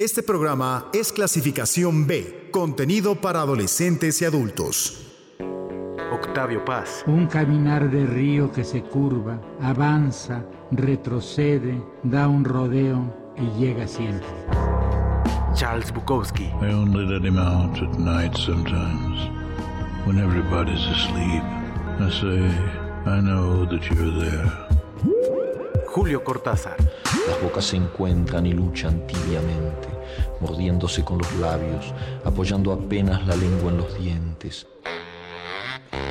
Este programa es clasificación B, contenido para adolescentes y adultos. Octavio Paz. Un caminar de río que se curva, avanza, retrocede, da un rodeo y llega siempre. Charles Bukowski. I only let him out at night sometimes, when everybody's asleep. I say, I know that you're there. Julio Cortázar. Las bocas se encuentran y luchan tibiamente, mordiéndose con los labios, apoyando apenas la lengua en los dientes.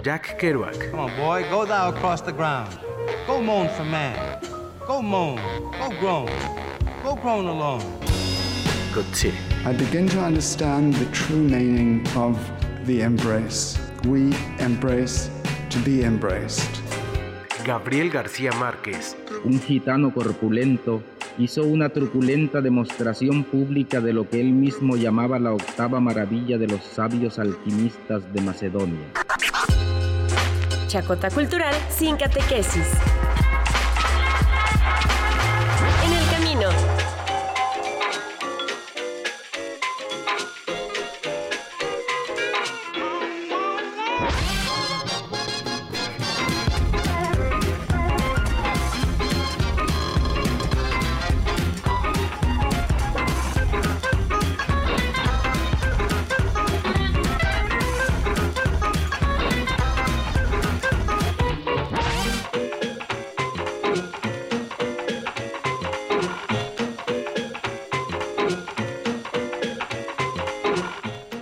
Jack Kerouac. Come on, boy, go thou across the ground. Go moan for man. Go moan. Go groan. Go groan alone. Coetzee. I begin to understand the true meaning of the embrace. We embrace to be embraced. Gabriel García Márquez. Un gitano corpulento hizo una truculenta demostración pública de lo que él mismo llamaba la octava maravilla de los sabios alquimistas de Macedonia. Chacota Cultural sin catequesis.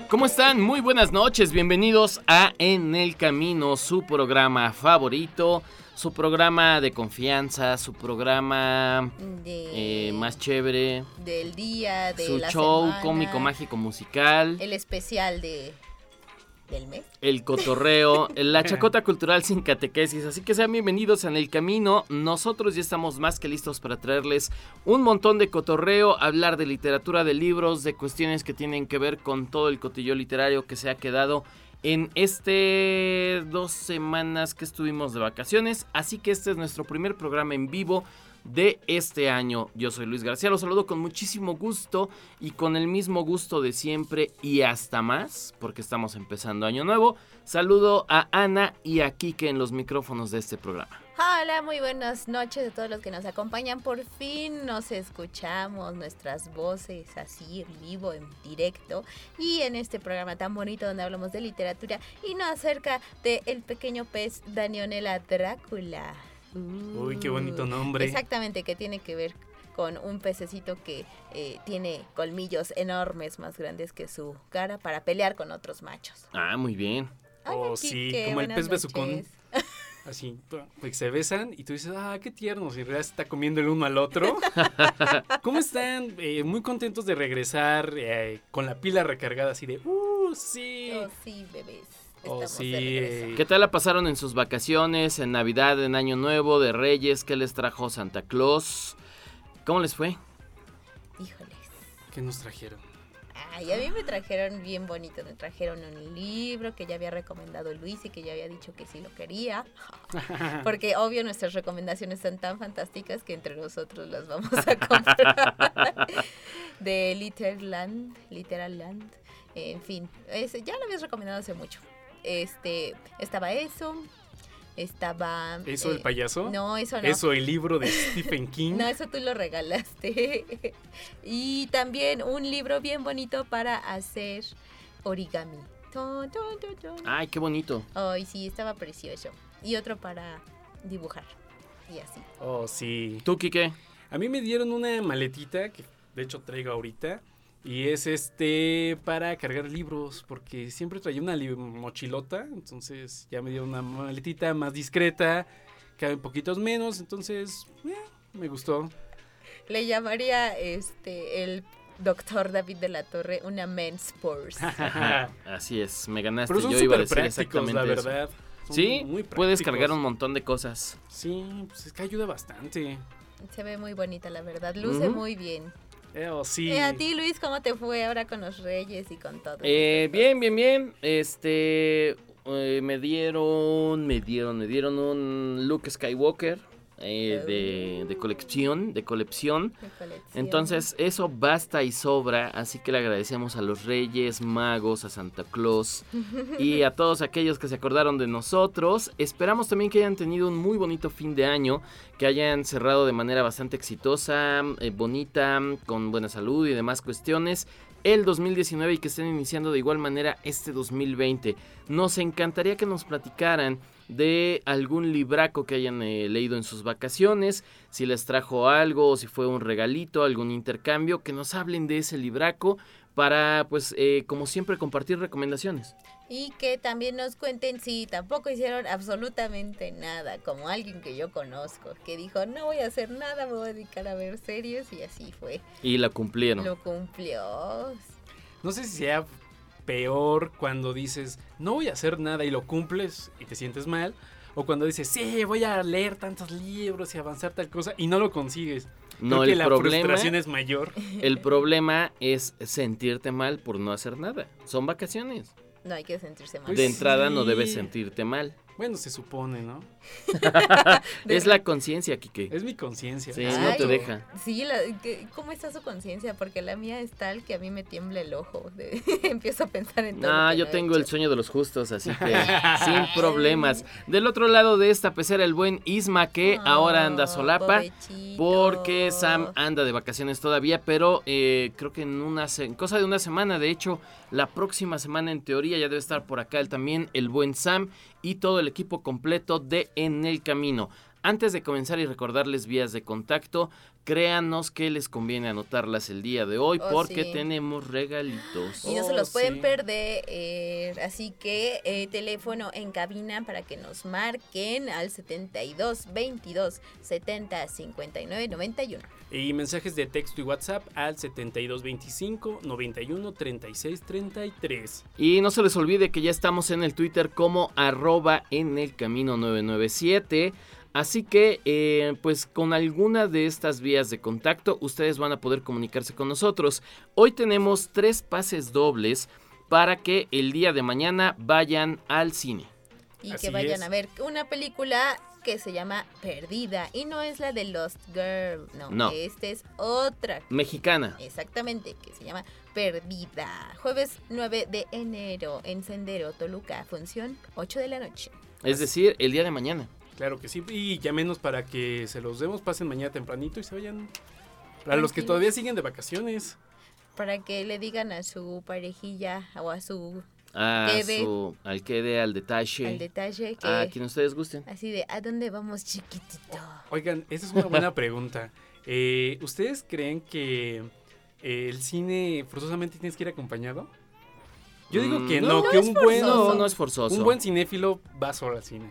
¿Cómo están? Muy buenas noches, bienvenidos a En el Camino, su programa favorito, su programa de confianza, su programa de, eh, más chévere, del día, de su la show semana, cómico, mágico, musical, el especial de del mes. el cotorreo, la chacota cultural sin catequesis. Así que sean bienvenidos en el camino. Nosotros ya estamos más que listos para traerles un montón de cotorreo, hablar de literatura, de libros, de cuestiones que tienen que ver con todo el cotillo literario que se ha quedado en este dos semanas que estuvimos de vacaciones. Así que este es nuestro primer programa en vivo de este año. Yo soy Luis García, los saludo con muchísimo gusto y con el mismo gusto de siempre y hasta más, porque estamos empezando año nuevo. Saludo a Ana y a Kike en los micrófonos de este programa. Hola, muy buenas noches a todos los que nos acompañan. Por fin nos escuchamos nuestras voces así en vivo, en directo y en este programa tan bonito donde hablamos de literatura y no acerca de pequeño pez Danionela Drácula. Uy, qué bonito nombre. Exactamente, que tiene que ver con un pececito que eh, tiene colmillos enormes más grandes que su cara para pelear con otros machos. Ah, muy bien. Oh, sí, como el pez besucón. Así, pues se besan y tú dices, ah, qué tiernos, y en realidad se está comiendo el uno al otro. ¿Cómo están? Eh, muy contentos de regresar eh, con la pila recargada así de, uh, sí. Oh, sí, bebés. Oh, sí. ¿Qué tal la pasaron en sus vacaciones, en Navidad, en Año Nuevo, de Reyes? ¿Qué les trajo Santa Claus? ¿Cómo les fue? Híjoles. ¿Qué nos trajeron? Ay, a mí me trajeron bien bonito, me trajeron un libro que ya había recomendado Luis y que ya había dicho que sí lo quería. Porque obvio nuestras recomendaciones son tan fantásticas que entre nosotros las vamos a comprar. De Literland, Literalland. En fin, ese ya lo habías recomendado hace mucho. Este, estaba eso, estaba... ¿Eso el eh, payaso? No, eso no. ¿Eso el libro de Stephen King? No, eso tú lo regalaste. y también un libro bien bonito para hacer origami. Ay, qué bonito. Ay, sí, estaba precioso. Y otro para dibujar. Y así. Oh, sí. ¿Tú, Kike? A mí me dieron una maletita que de hecho traigo ahorita. Y es este para cargar libros, porque siempre traía una mochilota, entonces ya me dieron una maletita más discreta, caben poquitos menos, entonces eh, me gustó. Le llamaría este el doctor David de la Torre una men's purse. Así es, me ganaste. Pero son Yo iba a decir exactamente la eso. verdad. Son Sí, muy puedes cargar un montón de cosas. Sí, pues es que ayuda bastante. Se ve muy bonita, la verdad. Luce muy bien. Eh, oh, sí. Eh, a ti, Luis, ¿cómo te fue ahora con los reyes y con todo? Eh, bien, bien, bien. Este, eh, me dieron, me dieron, me dieron un Luke Skywalker. Eh, de, de colección, de colección. De colección. Entonces, eso basta y sobra, así que le agradecemos a los Reyes, Magos, a Santa Claus y a todos aquellos que se acordaron de nosotros. Esperamos también que hayan tenido un muy bonito fin de año, que hayan cerrado de manera bastante exitosa, eh, bonita, con buena salud y demás cuestiones el 2019 y que estén iniciando de igual manera este 2020. Nos encantaría que nos platicaran de algún libraco que hayan eh, leído en sus vacaciones, si les trajo algo, o si fue un regalito, algún intercambio, que nos hablen de ese libraco para, pues, eh, como siempre, compartir recomendaciones. Y que también nos cuenten si tampoco hicieron absolutamente nada, como alguien que yo conozco, que dijo, no voy a hacer nada, me voy a dedicar a ver series y así fue. Y la cumplieron. Lo cumplió. No sé si sea peor cuando dices, no voy a hacer nada y lo cumples y te sientes mal. O cuando dices, sí, voy a leer tantos libros y avanzar tal cosa y no lo consigues. No, Creo que el la problema, frustración es mayor. El problema es sentirte mal por no hacer nada. Son vacaciones. No hay que sentirse mal. de entrada no debes sentirte mal. Bueno, se supone, ¿no? es la conciencia, Kike. Es mi conciencia. Sí, no te deja. Sí, la- ¿cómo está su conciencia? Porque la mía es tal que a mí me tiembla el ojo. de- empiezo a pensar en todo. No, yo tengo el sueño de los justos, así que sin problemas. Del otro lado de esta pecera, el buen Isma, que ahora anda solapa, pobrecito. porque Sam anda de vacaciones todavía, pero eh, creo que en una se- en cosa de una semana, de hecho, la próxima semana en teoría ya debe estar por acá él también, el buen Sam y todo el equipo completo de En el Camino. Antes de comenzar y recordarles vías de contacto, créanos que les conviene anotarlas el día de hoy Oh, porque sí. tenemos regalitos. Y no se Oh, los pueden sí. perder. eh, así que eh, teléfono en cabina para que nos marquen al 72 22 70 59 91. Y mensajes de texto y WhatsApp al 7225 91 36 33. Y no se les olvide que ya estamos en el Twitter como arroba en el camino 997. Así que, eh, pues con alguna de estas vías de contacto, ustedes van a poder comunicarse con nosotros. Hoy tenemos tres pases dobles para que el día de mañana vayan al cine. Y Así que vayan es. a ver una película que se llama Perdida. Y no es la de Lost Girl. No, No. esta es otra. Mexicana. Exactamente, que se llama Perdida. Jueves 9 de enero en Sendero, Toluca. Función 8 de la noche. Es decir, el día de mañana. Claro que sí. Y llámenos para que se los demos, pasen mañana tempranito y se vayan. Para los que todavía siguen de vacaciones. Para que le digan a su parejilla o a su A Quede. su, al quede, al detalle. al detalle que A quien ustedes gusten. así de ¿a dónde vamos chiquitito? Oigan, esa es una buena pregunta. Eh, ¿Ustedes creen que eh, el cine forzosamente tienes que ir acompañado? Yo digo Mm, que no, no, no que un buen, forzoso. No, no es forzoso. un buen cinéfilo va solo al cine.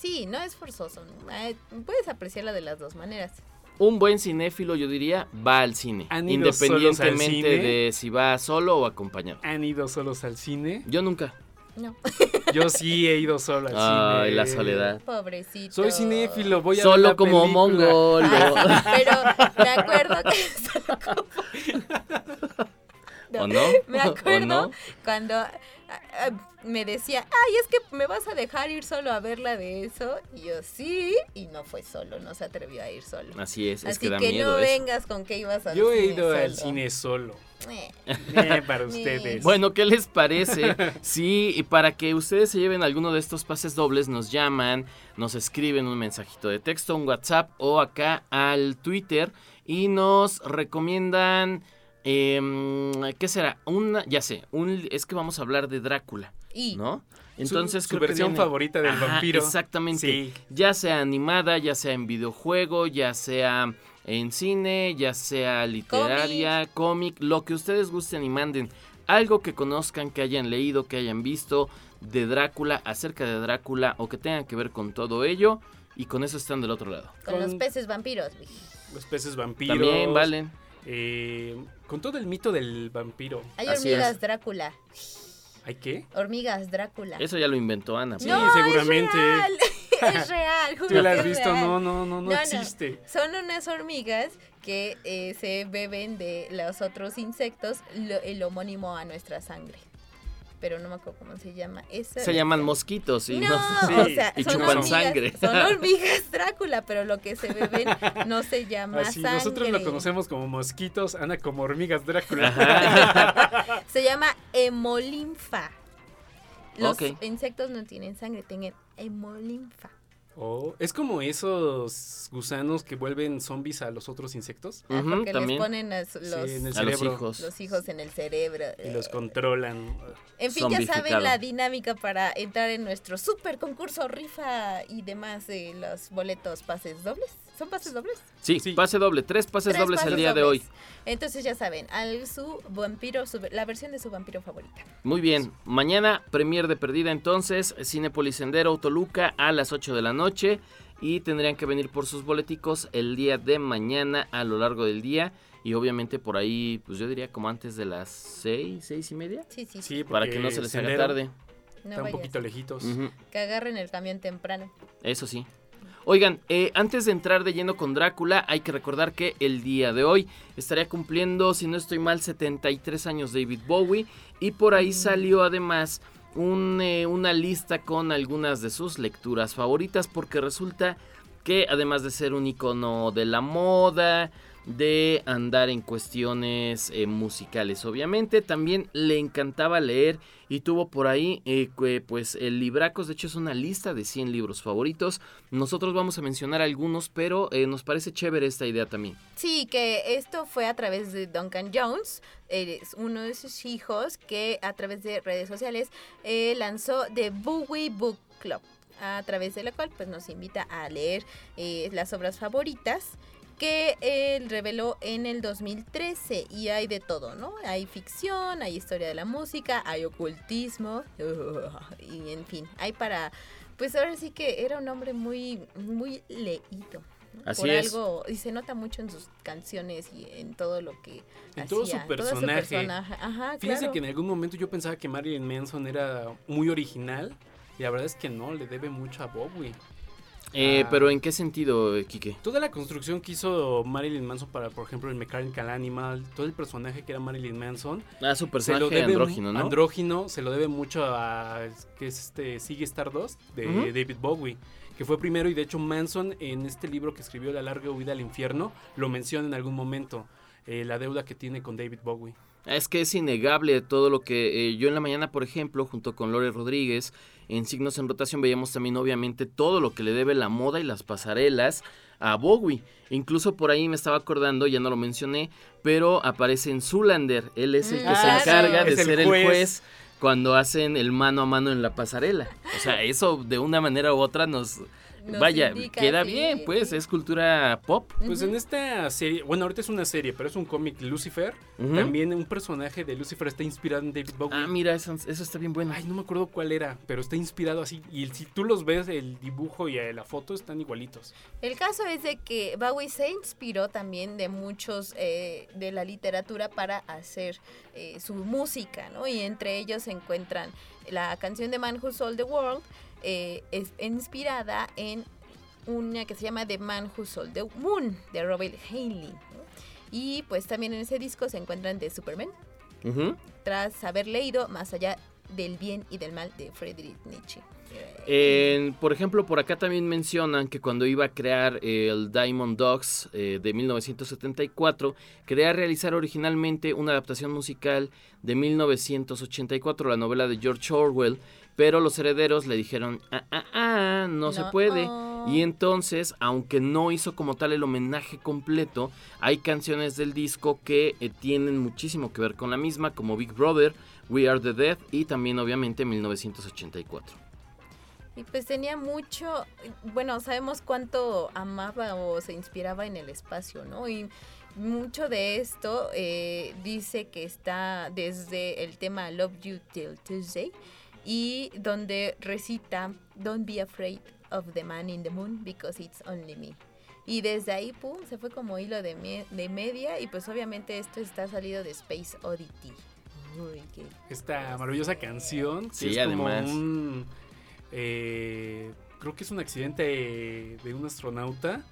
Sí, no es forzoso. Eh, Puedes apreciarla de las dos maneras. Un buen cinéfilo, yo diría, va al cine. ¿Han ido solos al Independientemente cine? de si va solo o acompañado. ¿Han ido solos al cine? Yo nunca. No, Yo sí he ido solo al Ay, cine. la soledad. pobrecito. Soy cinéfilo, voy a ver Solo la como película. mongol. Ah, pero me acuerdo que solo como- ¿O no? Me ¿O acuerdo no? cuando me decía, ay, es que me vas a dejar ir solo a verla de eso. Y yo, sí, y no fue solo, no se atrevió a ir solo. Así es, es Así que da que miedo no eso. vengas con que ibas al Yo he cine ido al solo. cine solo. Eh, Eh, para ustedes. Bueno, ¿qué les parece? Sí, y para que ustedes se lleven alguno de estos pases dobles, nos llaman, nos escriben un mensajito de texto, un WhatsApp o acá al Twitter y nos recomiendan, em, ¿qué será? Una, ya sé, un, es que vamos a hablar de Drácula, y ¿no? Su- Entonces su creo que versión viene- favorita del Ajá, vampiro. Exactamente. Sí. Ya sea animada, ya sea en videojuego, ya sea en cine, ya sea literaria, cómic, lo que ustedes gusten y manden. Algo que conozcan, que hayan leído, que hayan visto de Drácula, acerca de Drácula o que tengan que ver con todo ello. Y con eso están del otro lado. con, Con- los peces vampiros. Los peces vampiros. También valen. Eh, con todo el mito del vampiro. Hay Así hormigas es. Drácula. ¿Hay qué? Hormigas Drácula. Eso ya lo inventó Ana. Sí, no, seguramente. Es real. es real. ¿Tú que has visto? real. No, no, no, no, No, no. existe. Son unas hormigas que eh, se beben de los otros insectos lo- el homónimo a nuestra sangre. Pero no me acuerdo cómo se llama. Esa, Se llaman mosquitos y, No, no- o sea, y chupan hormigas, sangre. Son hormigas Drácula, pero lo que se beben no se llama Así, sangre. nosotros lo conocemos como mosquitos, Ana como hormigas Drácula. Se llama hemolinfa. Los insectos no tienen sangre, tienen hemolinfa. Oh, es como esos gusanos que vuelven zombies a los otros insectos. Porque les ponen a, Sí, los, en el A los cerebro. hijos. los hijos en el cerebro. Y los controlan. En fin, ya saben la dinámica para entrar en nuestro super concurso, rifa y demás de los boletos pases dobles. ¿Son pases dobles? Sí, pase doble, tres pases Tres dobles el pases día de hoy. Entonces ya saben, al su vampiro, su- la versión de su vampiro favorita. Muy bien, mañana premier de perdida entonces, Cinepolis Sendero Toluca a las 8 de la noche y tendrían que venir por sus boleticos el día de mañana a lo largo del día y obviamente por ahí, pues yo diría como antes de las 6, 6 y media. Sí, sí, Sí, Para que no se les haga tarde. No Está un poquito lejitos. Que agarren el camión temprano. Eso sí. Oigan, eh, antes de entrar de lleno con Drácula, hay que recordar que el día de hoy estaría cumpliendo, si no estoy mal, 73 años David Bowie. Y por ahí salió además un, eh, una lista con algunas de sus lecturas favoritas, porque resulta que además de ser un icono de la moda, de andar en cuestiones eh, musicales, obviamente, también le encantaba leer y tuvo por ahí eh, pues el Libracos, de hecho es una lista de 100 libros favoritos. Nosotros vamos a mencionar algunos, pero eh, nos parece chévere esta idea también. Sí, que esto fue a través de Duncan Jones, es uno de sus hijos, que a través de redes sociales lanzó The Bowie Book Club, a través de la cual pues nos invita a leer las obras favoritas que él reveló en el 2013 y hay de todo, ¿no? Hay ficción, hay historia de la música, hay ocultismo y en fin, hay para pues ahora sí que era un hombre muy muy leído. ¿no? Así Por es. algo y se nota mucho en sus canciones y en todo lo que En todo su personaje. personaje. Ajá, Fíjense claro. que en algún momento yo pensaba que Marilyn Manson era muy original. Y la verdad es que no, le debe mucho a Bowie. Eh, Ah. pero ¿en qué sentido, Quique? Toda la construcción que hizo Marilyn Manson para, por ejemplo, el Mechanical Animal, todo el personaje que era Marilyn Manson. Ah, su se personaje lo debe andrógino, ¿no? Andrógino, se lo debe mucho a que es este Sigue Stardust de. David Bowie, que fue primero y de hecho Manson en este libro que escribió La larga huida al infierno lo menciona en algún momento eh, la deuda que tiene con David Bowie. Es que es innegable todo lo que eh, yo en la mañana, por ejemplo, junto con Lore Rodríguez, en Signos en Rotación veíamos también obviamente todo lo que le debe la moda y las pasarelas a Bowie. Incluso por ahí me estaba acordando, ya no lo mencioné, pero aparece en Zulander. Él es el que se claro. encarga de Es el ser juez. el juez cuando hacen el mano a mano en la pasarela. O sea, eso de una manera u otra nos... Nos vaya, queda sí, bien, pues, es cultura pop. Pues en esta serie, bueno, ahorita es una serie, pero es un cómic Lucifer. Ujú. También un personaje de Lucifer está inspirado en David Bowie. Ah, mira, eso, eso está bien bueno. Ay, no me acuerdo cuál era, pero está inspirado así. Y si tú los ves, el dibujo y eh, la foto están igualitos. El caso es de que Bowie se inspiró también de muchos eh, de la literatura para hacer eh, su música, ¿no? Y entre ellos se encuentran la canción de Man Who Sold the World, eh, es inspirada en una que se llama The Man Who Sold the Moon, de Robert Haley. ¿no? Y pues también en ese disco se encuentran de Superman, Ujú. tras haber leído Más allá del bien y del mal de Friedrich Nietzsche. En- por ejemplo, por acá también mencionan que cuando iba a crear el Diamond Dogs eh, de 1974, quería realizar originalmente una adaptación musical de 1984, la novela de George Orwell, pero los herederos le dijeron, ah, ah, ah, no, se puede. oh. Y entonces, aunque no hizo como tal el homenaje completo, hay canciones del disco que eh, tienen muchísimo que ver con la misma, como Big Brother, We Are the Dead y también obviamente 1984. Y pues tenía mucho, bueno, sabemos cuánto amaba o se inspiraba en el espacio, ¿no? Y mucho de esto eh, dice que está desde el tema Love You Till Tuesday y donde recita Don't be afraid of the man in the moon because it's only me. Y desde ahí, pum, se fue como hilo de, me- de media y pues obviamente esto está salido de Space Oddity. Uy, qué Esta maravillosa canción. Sí, es como además. un. eh, creo que es un accidente de un astronauta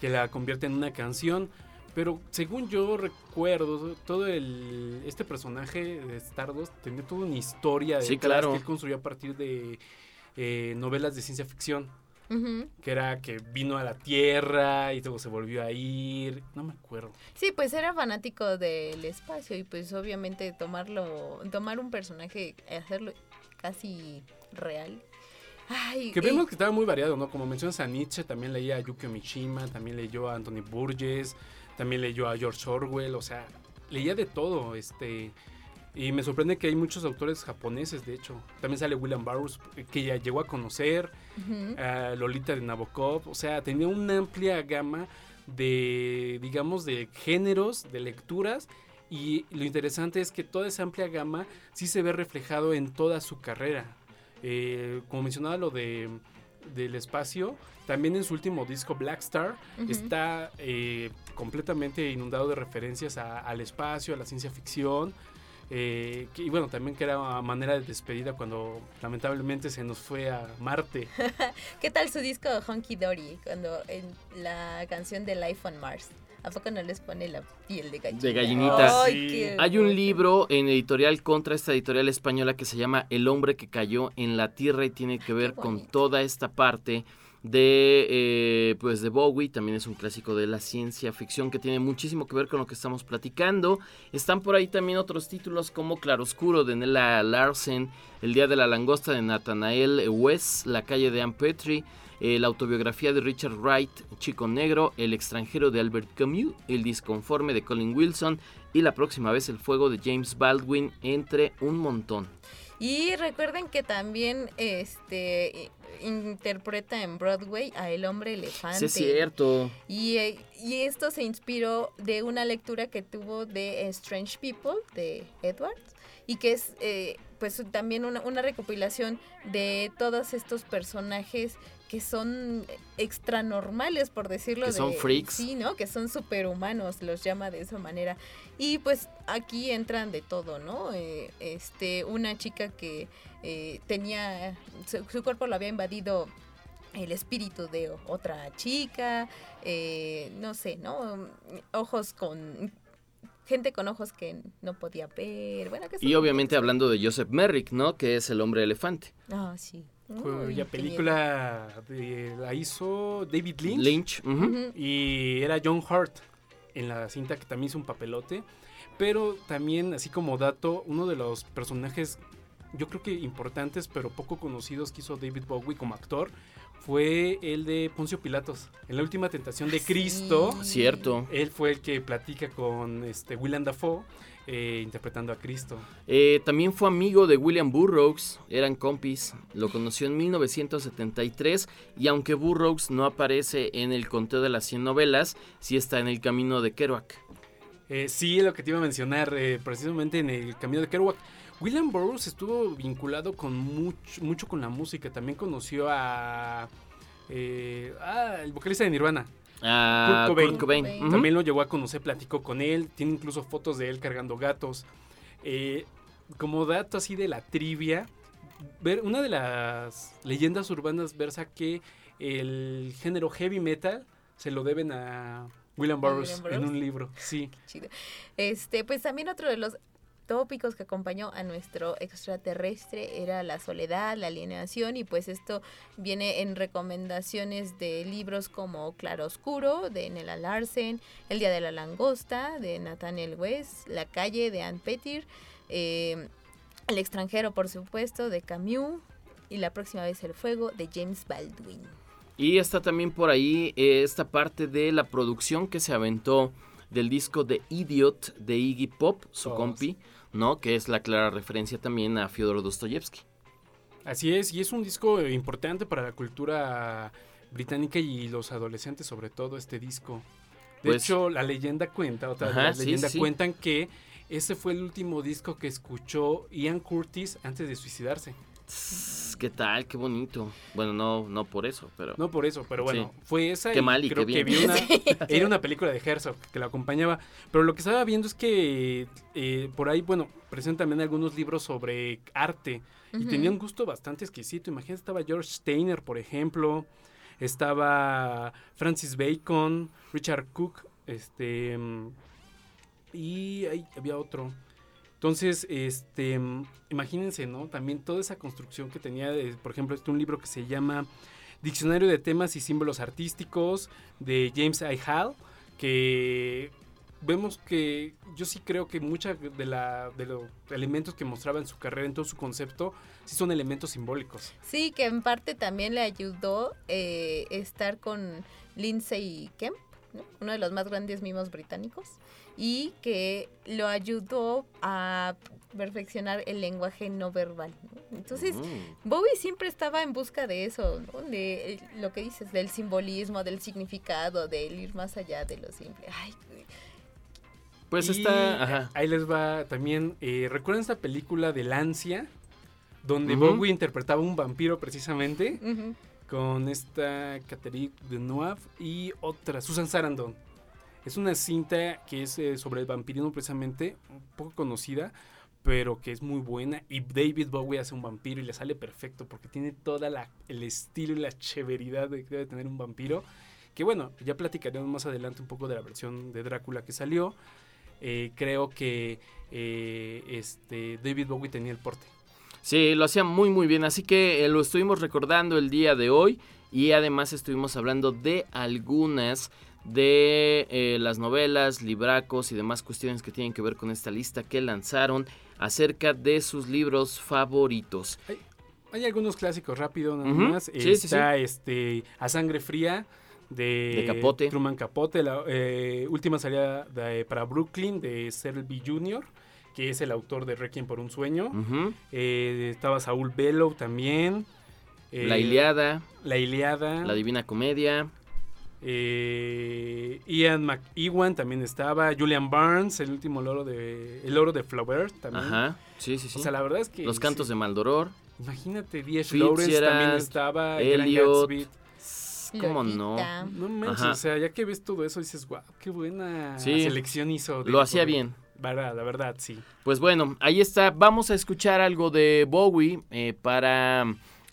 que la convierte en una canción. Pero según yo recuerdo, todo el este personaje de Stardust tenía toda una historia Sí, detrás claro. que él construyó a partir de eh, novelas de ciencia ficción. Que era que vino a la Tierra y luego se volvió a ir. No me acuerdo. Sí, pues era fanático del espacio y pues obviamente tomarlo, tomar un personaje, hacerlo casi real. Ay, Que y- vemos que estaba muy variado, ¿no? Como mencionas a Nietzsche, también leía a Yukio Mishima, también leyó a Anthony Burgess, también leyó a George Orwell, o sea, leía de todo, este... Y me sorprende que hay muchos autores japoneses, de hecho. También sale William Burroughs, que ya llegó a conocer, a Lolita de Nabokov, o sea, tenía una amplia gama de, digamos, de géneros, de lecturas, y lo interesante es que toda esa amplia gama sí se ve reflejado en toda su carrera. Eh, como mencionaba lo de del espacio, también en su último disco Black Star está eh, completamente inundado de referencias a- al espacio, a la ciencia ficción. eh, que- y bueno, también que era una manera de despedida cuando lamentablemente se nos fue a Marte. ¿Qué tal su disco Honky Dory cuando en la canción de Life on Mars? ¿A poco no les pone la piel de gallinita. Ay, Hay un libro en editorial contra esta editorial española que se llama El hombre que cayó en la tierra y tiene que ver con toda esta parte de eh, pues de Bowie, también es un clásico de la ciencia ficción que tiene muchísimo que ver con lo que estamos platicando. Están por ahí también otros títulos como Claroscuro de Nella Larsen, El día de la langosta de Nathanael West, La calle de Anne Petrie, eh, la autobiografía de Richard Wright, Chico Negro, El extranjero de Albert Camus, El disconforme de Colin Wilson y la próxima vez El fuego de James Baldwin, entre un montón. Y recuerden que también este interpreta en Broadway a El hombre elefante. Sí, es cierto. Y, eh, y esto se inspiró de una lectura que tuvo de Strange People de Edwards y que es eh, pues también una, una recopilación de todos estos personajes que son extranormales por decirlo Que de son freaks. sí no que son superhumanos los llama de esa manera y pues aquí entran de todo no Eh, este una chica que eh, tenía su, su cuerpo lo había invadido el espíritu de otra chica, eh, no sé, ¿no? Ojos con... Gente con ojos que no podía ver. Bueno, que Y obviamente hablando de Joseph Merrick, ¿no? Que es el hombre elefante. Ah, sí. Cuya película de- la hizo David Lynch. Y era John Hart en la cinta que también hizo un papelote. Pero también, así como dato, uno de los personajes, yo creo que importantes, pero poco conocidos que hizo David Bowie como actor, fue el de Poncio Pilatos. En la última tentación de Cristo. Cierto. Él fue el que platica con este Willem Dafoe, eh, interpretando a Cristo. Eh, también fue amigo de William Burroughs, eran compis, lo conoció en 1973 y aunque Burroughs no aparece en el conteo de las 100 novelas, sí está en el camino de Kerouac. Eh, sí, lo que te iba a mencionar, eh, precisamente en el camino de Kerouac. William Burroughs estuvo vinculado con mucho, mucho con la música. También conoció a, eh, ah, el vocalista de Nirvana. Ah, Kurt Cobain. Kurt Cobain, ujú. También lo llegó a conocer, platicó con él. Tiene incluso fotos de él cargando gatos. Eh, como dato así de la trivia, ver una de las leyendas urbanas versa que el género heavy metal se lo deben a William ¿A Burroughs William en un libro. Sí. chido. Este, pues también otro de los tópicos que acompañó a nuestro extraterrestre era la soledad, la alienación y pues esto viene en recomendaciones de libros como Claroscuro de Nella Larsen, El día de la langosta de Nathaniel West, La calle de Anne Pettir, eh, El extranjero por supuesto de Camus y La próxima vez el fuego de James Baldwin. Y está también por ahí eh, esta parte de la producción que se aventó del disco de Idiot de Iggy Pop, su Oh, compi, ¿no? Que es la clara referencia también a Fyodor Dostoyevsky. Así es, y es un disco importante para la cultura británica y los adolescentes, sobre todo este disco. De Pues- hecho, la leyenda cuenta, otra Ajá, las sí, leyendas sí. cuentan que ese fue el último disco que escuchó Ian Curtis antes de suicidarse. ¿Qué tal? Qué bonito. Bueno, no, no por eso, pero... No por eso, pero bueno, Sí. fue esa Qué y mal y creo qué que bien. vi una, Sí. era una película de Herzog que la acompañaba. Pero lo que estaba viendo es que eh, por ahí, bueno, presentan también algunos libros sobre arte y tenía un gusto bastante exquisito. Imagínate, estaba George Steiner, por ejemplo, estaba Francis Bacon, Richard Cook. Este. Y ahí había otro. Entonces, este, mm, imagínense, ¿no? También toda esa construcción que tenía, de, por ejemplo, este un libro que se llama Diccionario de temas y símbolos artísticos de James I. Hall, que vemos que yo sí creo que muchos de, la, de los elementos que mostraba en su carrera, en todo su concepto, sí son elementos simbólicos. Sí, que en parte también le ayudó eh, estar con Lindsay Kemp, ¿no? uno de los más grandes mimos británicos, y que lo ayudó a perfeccionar el lenguaje no verbal. ¿no? Entonces. Bowie siempre estaba en busca de eso, ¿no? de eh, lo que dices, del simbolismo, del significado, del ir más allá de lo simple. Ay, Pues Y está. Ajá. Ahí les va también. eh, ¿Recuerdan esta película de Lancia? Donde. Bowie interpretaba un vampiro precisamente. Con esta Catherine Deneuve y otra, Susan Sarandon. Es una cinta que es eh, sobre el vampirismo precisamente, un poco conocida, pero que es muy buena. Y David Bowie hace un vampiro y le sale perfecto porque tiene toda la el estilo y la cheveridad de que tener un vampiro. Que bueno, ya platicaremos más adelante un poco de la versión de Drácula que salió. Eh, creo que eh, este David Bowie tenía el porte. Sí, lo hacía muy muy bien, así que lo estuvimos recordando el día de hoy y además estuvimos hablando de algunas de eh, las novelas, libracos y demás cuestiones que tienen que ver con esta lista que lanzaron acerca de sus libros favoritos. Hay algunos clásicos rápido nada más. sí, sí, Está este A Sangre Fría de, De Capote. Truman Capote. La eh, última salida de- para Brooklyn de Selby Jr., que es el autor de Requiem por un sueño. Eh, estaba Saúl Bellow también. La Iliada, La Iliada. La Divina Comedia. Eh, Ian McEwan también estaba. Julian Barnes, el último loro de. El oro de Flaubert también. Ajá, sí, sí, sí. O sea, la verdad es que. Los cantos sí. de Maldoror. Imagínate. Fitzgerald, Lawrence también estaba. Gran Elliot. ¿Cómo no? No manches, Ajá. o sea, ya que ves todo eso dices, wow, qué buena Sí. selección hizo. Lo hacía bien. Verdad, la verdad, sí. Pues bueno, ahí está. Vamos a escuchar algo de Bowie eh, para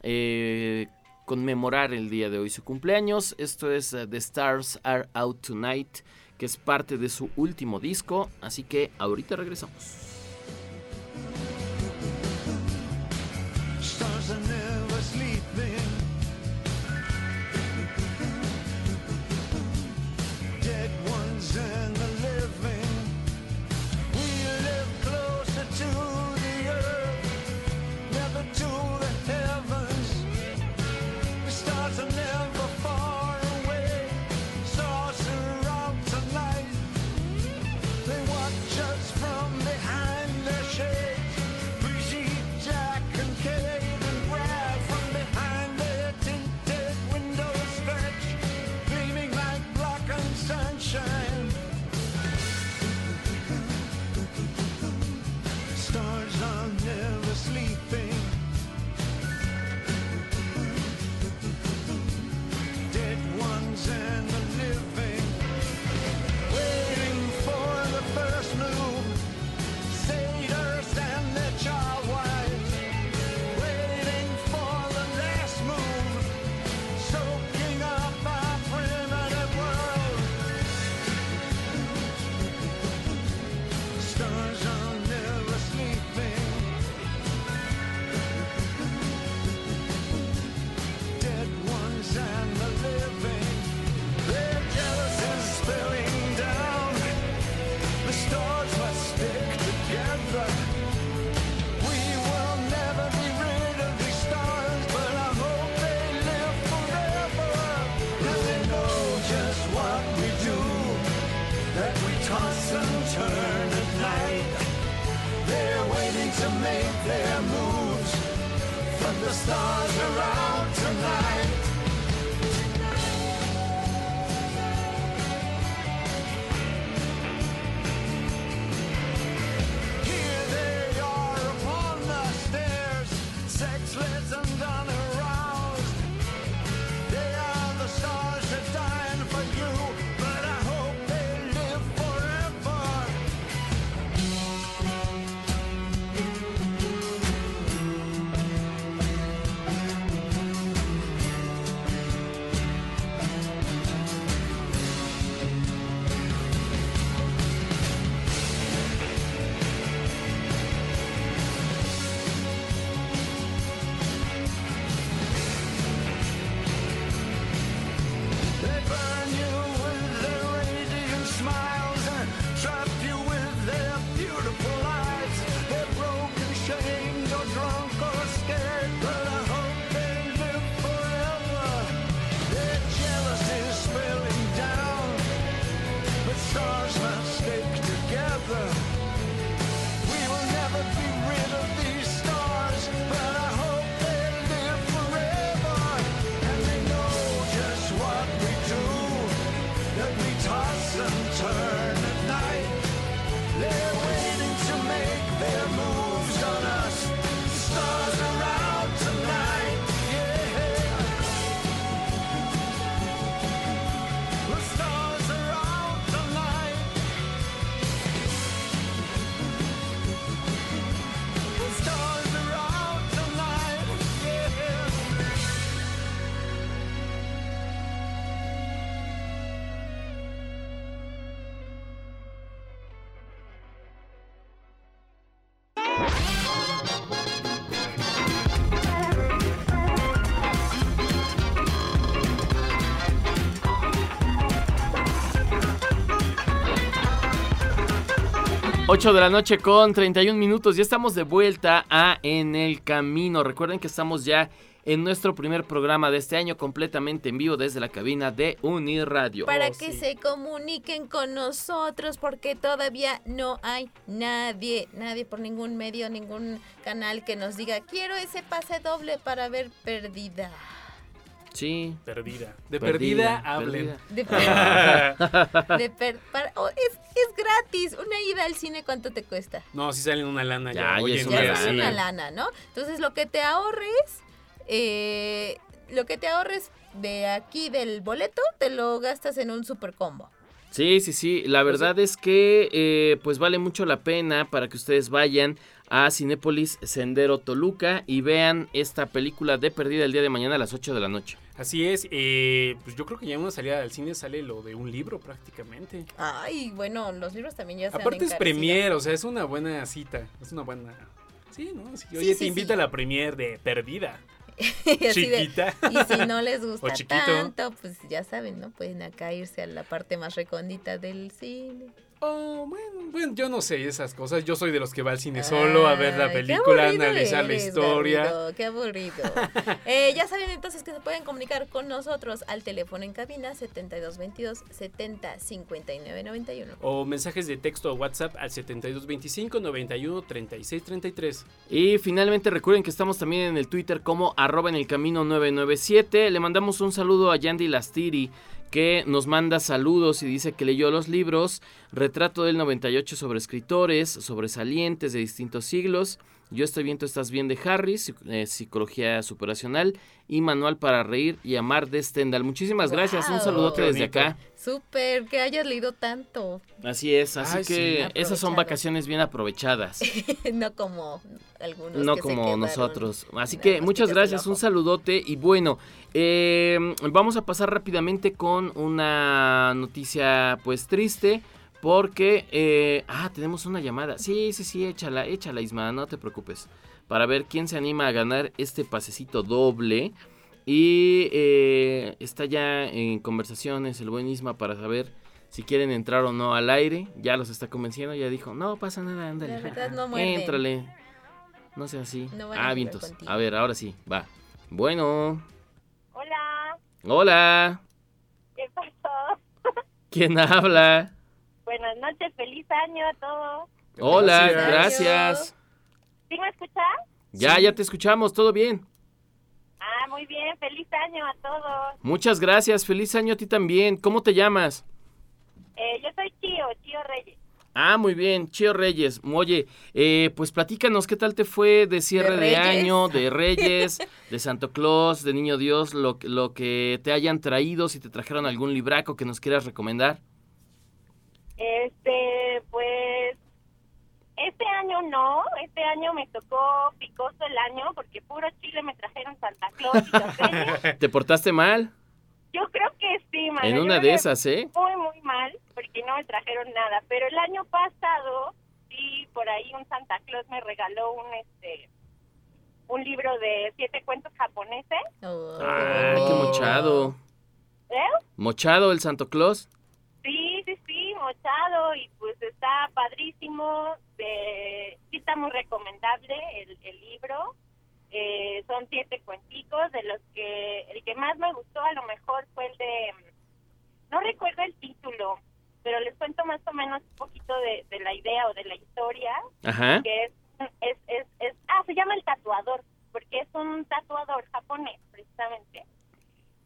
eh, conmemorar el día de hoy su cumpleaños. Esto es eh, The Stars Are Out Tonight, que es parte de su último disco. Así que ahorita regresamos. To make their moves, but the stars are 8 de la noche con 31 minutos. Ya estamos de vuelta a En el Camino. Recuerden que estamos ya en nuestro primer programa de este año completamente en vivo desde la cabina de Uniradio. Para Oh, que sí. se comuniquen con nosotros porque todavía no hay nadie, nadie por ningún medio, ningún canal que nos diga quiero ese pase doble para ver perdida. Sí. Perdida. De perdida, Perdida, hablen. De per- de per- para- oh, es, es gratis. Una ida al cine, ¿cuánto te cuesta? No, si salen una lana ya. Ya, ya Oye, es Ya una es lana. una lana, ¿no? Entonces lo que te ahorres, eh, lo que te ahorres de aquí del boleto, te lo gastas en un super combo. Sí, sí, sí. La verdad es que eh, pues vale mucho la pena para que ustedes vayan a Cinépolis Sendero Toluca y vean esta película de Perdida el día de mañana a las 8 de la noche. Así es, eh, pues yo creo que ya en una salida del cine sale lo de un libro prácticamente. Ay, bueno, los libros también ya se han Aparte es premier, o sea, es una buena cita, es una buena... Sí, ¿no? Sí, oye, sí, te invita sí. a la premier de Perdida. De- Chiquita. y si no les gusta tanto, pues ya saben, ¿no? Pueden acá irse a la parte más recóndita del cine. Oh, bueno, bueno, yo no sé esas cosas. Yo soy de los que va al cine solo a ver la película, analizar la historia. Garrido, qué aburrido. Eh, ya saben entonces que se pueden comunicar con nosotros al teléfono en cabina 7222 70 59 91. O mensajes de texto o WhatsApp al 7225 91 36 33. Y finalmente recuerden que estamos también en el Twitter como arroba en el camino 997. Le mandamos un saludo a Yandy Lastiri que nos manda saludos y dice que leyó los libros Retrato del 98 sobre escritores sobresalientes de distintos siglos. Yo estoy bien, tú estás bien de Harris, eh, Psicología Superacional y Manual para Reír y Amar de Stendhal. Muchísimas gracias, un saludote desde acá. Súper, que hayas leído tanto. Así es, así Ay, sí, que esas son vacaciones bien aprovechadas. no como algunos. No que como nosotros. Así que muchas gracias, un saludote y bueno, eh, vamos a pasar rápidamente con una noticia pues triste porque, eh, ah, tenemos una llamada. Sí, sí, sí, échala, échala Isma, no te preocupes. Para ver quién se anima a ganar este pasecito doble. Y eh, está ya en conversaciones el buen Isma para saber si quieren entrar o no al aire. Ya los está convenciendo, ya dijo, no pasa nada, ándale. La verdad no muerden. Éntrale. No sea así. No ah, vientos. contigo. A ver, ahora sí, va. Bueno. Hola, Hola. ¿qué pasó? ¿Quién habla? Noches, feliz año a todos. Hola, Gracias. gracias. ¿Sí me escuchas? Ya, ya te escuchamos, todo bien. Ah, muy bien, feliz año a todos. Muchas gracias, feliz año a ti también. ¿Cómo te llamas? Eh, yo soy Chío, Chío Reyes. Ah, muy bien, Chío Reyes. Oye, eh, pues platícanos qué tal te fue de cierre de, año, de Reyes, de Santo Claus, de Niño Dios, lo, lo que te hayan traído, si te trajeron algún libraco que nos quieras recomendar. Este, pues, este año no, este año me tocó picoso el año porque puro chile me trajeron Santa Claus y. ¿Te portaste mal? Yo creo que sí, mano, En una de esas, ¿eh? Muy, muy mal, porque no me trajeron nada. Pero el año pasado, sí, por ahí un Santa Claus me regaló un, este, un libro de siete cuentos japoneses. Oh, Ah, qué mochado. ¿Eh? ¿Mochado el Santo Claus? Y pues está padrísimo. eh, sí está muy recomendable el, el libro. Eh, son siete cuenticos de los que el que más me gustó a lo mejor fue el de no recuerdo el título, pero les cuento más o menos un poquito de, de la idea o de la historia Ajá. que es, es, es, es- ah, se llama el tatuador, porque es un tatuador japonés, precisamente,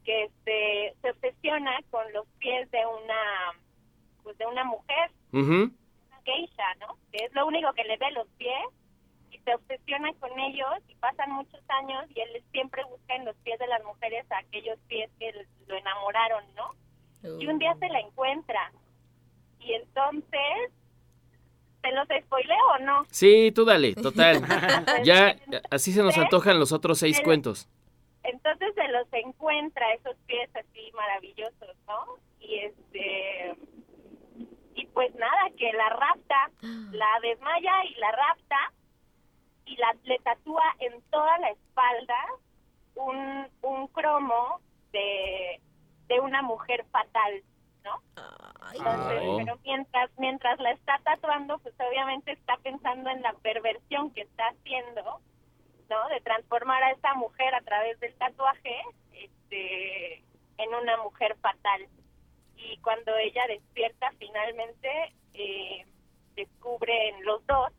que este, se obsesiona con los pies de una, pues de una mujer, una geisha, ¿no? Que es lo único que le ve los pies, y se obsesiona con ellos, y pasan muchos años, y él siempre busca en los pies de las mujeres aquellos pies que lo enamoraron, ¿no? Y un día se la encuentra, y entonces, ¿te los spoileo o no? Sí, tú dale, total. ya, así se nos antojan los otros seis cuentos. Entonces se los encuentra esos pies así maravillosos, ¿no? Y este pues nada, que la rapta, la desmaya y la rapta y la le tatúa en toda la espalda un, un cromo de, de una mujer fatal, ¿no? Entonces, Oh. pero mientras, mientras la está tatuando, pues obviamente está pensando en la perversión que está haciendo, ¿no? De transformar a esta mujer a través del tatuaje este, en una mujer fatal. Y cuando ella despierta finalmente, eh, descubren los dos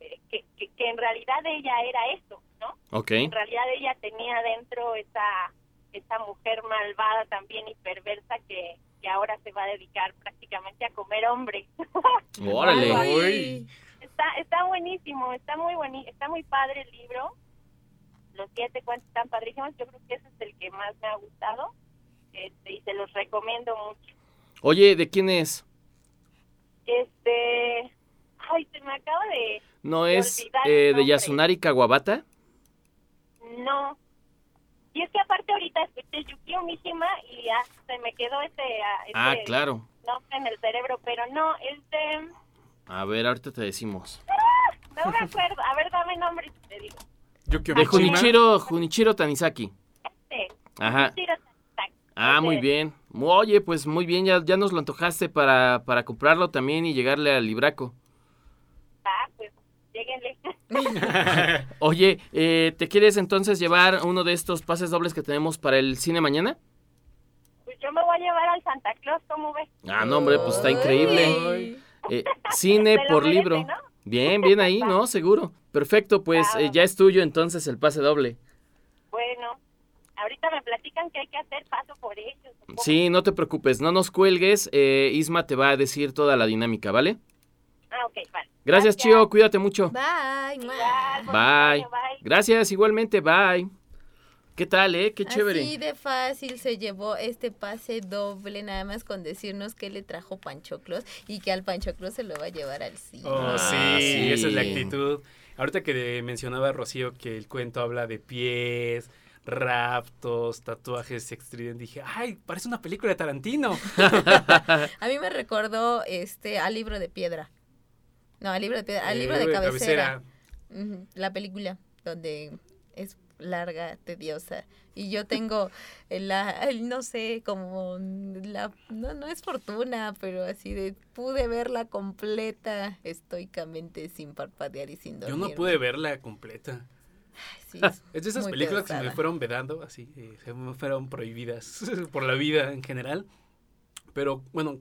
eh, que, que, que en realidad ella era eso, ¿no? Ok. En realidad ella tenía dentro esa, esa mujer malvada también y perversa que, que ahora se va a dedicar prácticamente a comer hombre. Órale. Está, está buenísimo, está muy boni está muy padre el libro. Los siete cuentos están padrísimos. Yo creo que ese es el que más me ha gustado este, y se los recomiendo mucho. Oye, ¿de quién es? Este, ay, se me acaba de ¿No de es eh, de. Yasunari Kawabata? No. Y es que aparte ahorita escuché Yukio Mishima y ya se me quedó ese, ah, ese Ah, claro. nombre en el cerebro, pero no, es de... A ver, ahorita te decimos. No me acuerdo. A ver, dame nombre y te digo. De Junichiro, Junichiro Tanizaki. Sí. Ajá. Ah, muy bien. Oye, pues muy bien, ya, ya nos lo antojaste para, para comprarlo también y llegarle al libraco. Ah, pues, lléguenle. Oye, eh, ¿te quieres entonces llevar uno de estos pases dobles que tenemos para el cine mañana? pues yo me voy a llevar al Santa Claus, ¿cómo ves? Ah, no, hombre, pues está increíble. Eh, cine por merece, libro. ¿no? Bien, bien ahí, ¿no? Seguro. Perfecto, pues eh, ya es tuyo entonces el pase doble. Ahorita me platican que hay que hacer paso por ellos. Sí, no te preocupes, no nos cuelgues. eh, Isma te va a decir toda la dinámica, ¿vale? Ah, ok, vale. Gracias, Chio, cuídate mucho. Bye. Bye. Gracias, igualmente, bye. ¿Qué tal, eh? Qué chévere. Así de fácil se llevó este pase doble, nada más con decirnos que le trajo Panchoclos y que al Panchoclos se lo va a llevar al cine. Oh, sí, Ah, sí. esa es la actitud. Ahorita que mencionaba Rocío que el cuento habla de pies, raptos, tatuajes extriden, dije, ay, parece una película de Tarantino. A mí me recordó este al libro de piedra. No, al libro de piedra, al Eh, libro de cabecera. Ujú, La película donde es larga, tediosa. Y yo tengo la, el, no sé, como la, no, no es fortuna, pero así de, pude verla completa estoicamente sin parpadear y sin Yo dormir. no pude verla completa. Sí, Es de esas películas que se me fueron vedando, así, eh, se me fueron prohibidas por la vida en general. Pero bueno,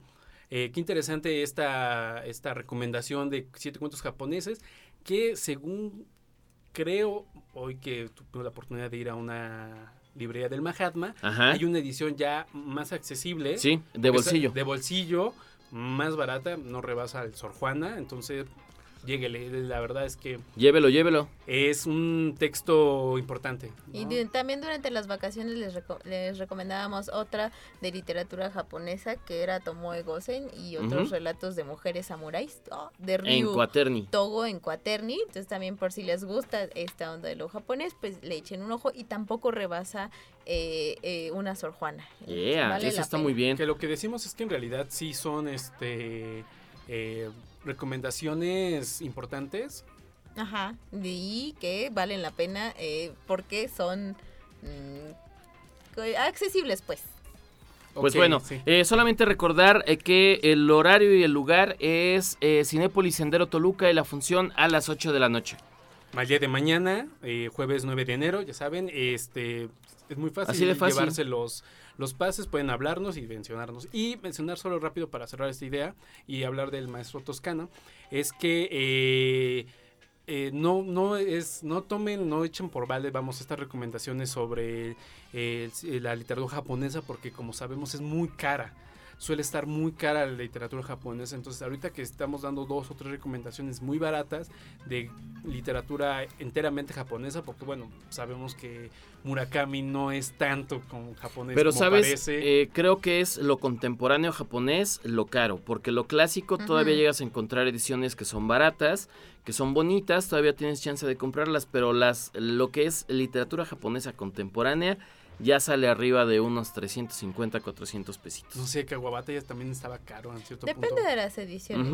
eh, qué interesante esta, esta recomendación de siete cuentos japoneses que según creo, hoy que tuve la oportunidad de ir a una librería del Mahatma, Ajá. hay una edición ya más accesible. Sí, de bolsillo. De bolsillo, más barata, no rebasa el Sor Juana, entonces lléguele, la verdad es que Llévelo, llévelo. es un texto importante. Y de- también durante las vacaciones les, reco- les recomendábamos otra de literatura japonesa que era Tomoe Gosen y otros relatos de mujeres samuráis oh, de En Ryu Cuaterni. Togo en Cuaterni. Entonces también por si les gusta esta onda de lo japonés, pues le echen un ojo y tampoco rebasa eh, eh, una Sor Juana. Yeah, Vale eso está pena. muy bien. Que lo que decimos es que en realidad sí son este eh, recomendaciones importantes. Ajá, y que valen la pena eh, porque son mm, accesibles pues. Pues bueno, sí. eh, solamente recordar eh, que el horario y el lugar es eh, Cinépolis Sendero Toluca y la función a las 8 de la noche. Al día de mañana, eh, jueves 9 de enero, ya saben, este es muy fácil, Así de fácil. llevarse los, los pases, pueden hablarnos y mencionarnos. Y mencionar solo rápido para cerrar esta idea y hablar del maestro Toscano, es que eh, eh, no, no es, no tomen, no echen por vale, vamos, estas recomendaciones sobre eh, la literatura japonesa, porque como sabemos es muy cara. Suele estar muy cara la literatura japonesa, entonces ahorita que estamos dando dos o tres recomendaciones muy baratas de literatura enteramente japonesa, porque bueno, sabemos que Murakami no es tanto como japonés Pero como sabes, parece. eh, creo que es lo contemporáneo japonés lo caro, porque lo clásico todavía llegas a encontrar ediciones que son baratas, que son bonitas, todavía tienes chance de comprarlas, pero las lo que es literatura japonesa contemporánea ya sale arriba de unos 350, 400 pesitos. no sé, Kawabata ya también estaba caro en cierto Depende punto. de las ediciones.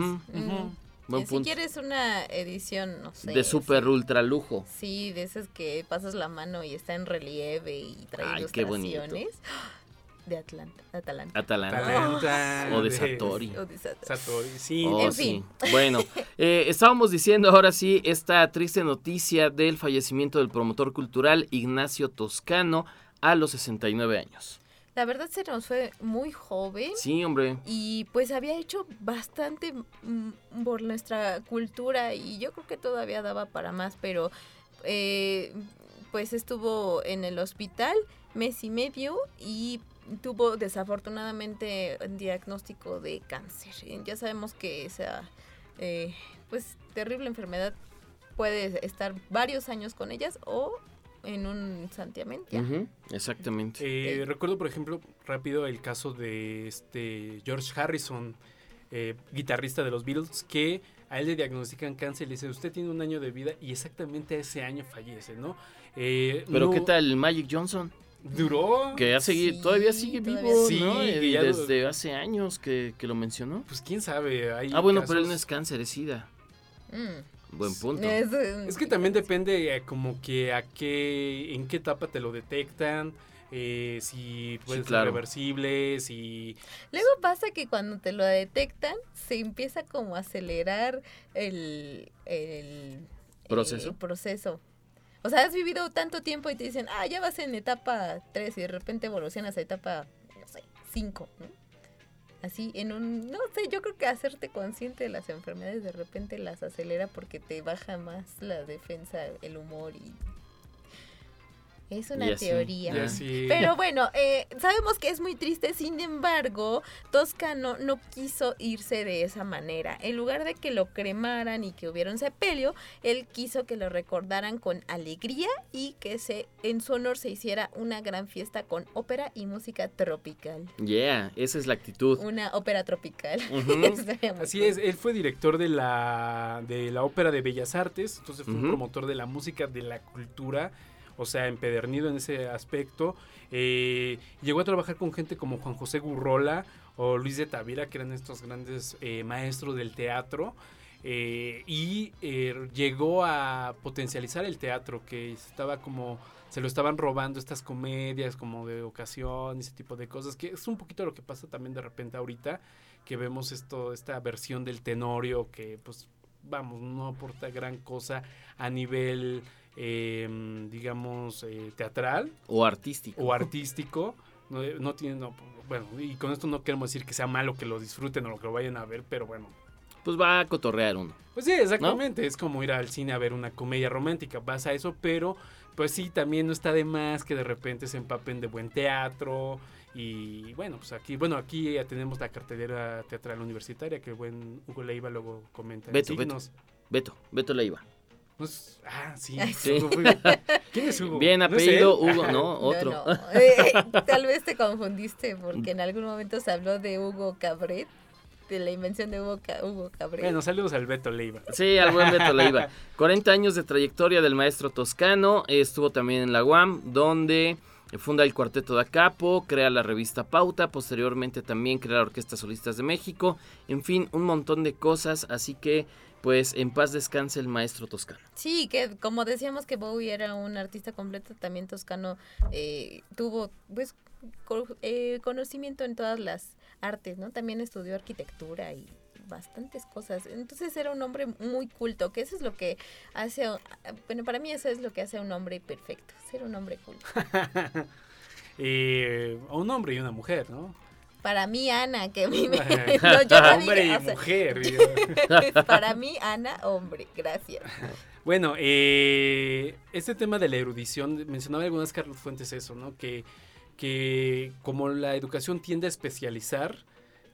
Buen Eh, si punto. quieres una edición, no sé. de super ultra lujo. Sí, de esas que pasas la mano y está en relieve y trae Ay, qué bonito. ilustraciones. de Atlanta. Atalanta. Atalanta. Atalanta, O de de- Satori. O de Satori. Satori, sí. Oh, En sí. fin. Bueno, eh, estábamos diciendo ahora sí esta triste noticia del fallecimiento del promotor cultural Ignacio Toscano a los 69 años. La verdad se nos fue muy joven. Sí, hombre. Y pues había hecho bastante mm, por nuestra cultura y yo creo que todavía daba para más, pero eh, pues estuvo en el hospital mes y medio y tuvo desafortunadamente un diagnóstico de cáncer. Ya sabemos que esa eh, pues terrible enfermedad puede estar varios años con ellas o en un. Ujú, exactamente. Eh, recuerdo, por ejemplo, rápido el caso de este George Harrison, eh, guitarrista de los Beatles, que a él le diagnostican cáncer y le dicen, usted tiene un año de vida y exactamente ese año fallece, ¿no? Eh, Pero no- ¿qué tal Magic Johnson? Duró. Que ha seguido, Sí, todavía sigue todavía vivo, sí. ¿no? Sí, Eh, lo- desde hace años que, que lo mencionó. Pues quién sabe. hay Ah, bueno, pero él no es cáncer, es SIDA. Mm. Buen punto. Es, eh, Es que también depende eh, como que a qué, en qué etapa te lo detectan, eh, si puede ser claro. reversible, si... Luego pasa que cuando te lo detectan, se empieza como a acelerar el, el ¿Proceso? el proceso. O sea, has vivido tanto tiempo y te dicen, ah, ya vas en etapa 3 y de repente evolucionas a etapa, no sé, 5. Así, en un, no sé, yo creo que hacerte consciente de las enfermedades de repente las acelera porque te baja más la defensa, el humor y... Es una teoría. Pero bueno, eh, sabemos que es muy triste, sin embargo, Toscano no quiso irse de esa manera. En lugar de que lo cremaran y que hubiera un sepelio, él quiso que lo recordaran con alegría y que se en su honor se hiciera una gran fiesta con ópera y música tropical. Yeah, esa es la actitud. Una ópera tropical. Así es, él fue director de la, de la Ópera de Bellas Artes, entonces fue un promotor de la música, de la cultura, o sea, empedernido en ese aspecto. Eh, llegó a trabajar con gente como Juan José Gurrola o Luis de Tavira, que eran estos grandes eh, maestros del teatro. eh, y llegó a potencializar el teatro, que estaba como se lo estaban robando estas comedias como de ocasión, ese tipo de cosas, que es un poquito lo que pasa también de repente ahorita, que vemos esto, esta versión del tenorio que pues vamos, no aporta gran cosa a nivel eh, digamos eh, teatral O artístico. o artístico. No, no tiene, no, bueno, y con esto no queremos decir que sea malo que lo disfruten o que lo vayan a ver, pero bueno, Pues va a cotorrear uno. pues sí, exactamente. Es como ir al cine a ver una comedia romántica. Vas a eso, pero pues sí, también no está de más que de repente se empapen de buen teatro. Y bueno, pues aquí, bueno, aquí ya tenemos la cartelera teatral universitaria que el buen Hugo Leiva luego comenta. en Beto, Beto. Beto, Beto Leiva. No es- ah, sí. Sí. Hugo ¿Quién es Hugo? Bien ¿No es apellido? Hugo, no, otro. No, no. Eh, tal vez te confundiste porque en algún momento se habló de Hugo Cabret, de la invención de Hugo, Ca- Hugo Cabret. Bueno, saludos al Beto Leiva. Sí, al buen Beto Leiva. 40 años de trayectoria del maestro toscano. Estuvo también en la UAM, donde funda el Cuarteto da Capo, crea la revista Pauta, posteriormente también crea la Orquesta Solistas de México. En fin, un montón de cosas. Así que, pues, en paz descanse el maestro toscano. Sí, que como decíamos que Bowie era un artista completo, también Toscano eh, tuvo pues co- eh, conocimiento en todas las artes, ¿no? También estudió arquitectura y bastantes cosas. Entonces era un hombre muy culto, que eso es lo que hace, bueno, para mí eso es lo que hace a un hombre perfecto, ser un hombre culto. Eh, a un hombre y una mujer, ¿no? Para mí, Ana, que me... no, yo no hombre y o sea, mujer. para mí, Ana, hombre, gracias. Bueno, eh, este tema de la erudición, mencionaba algunas Carlos Fuentes eso, ¿no? Que, que como la educación tiende a especializar,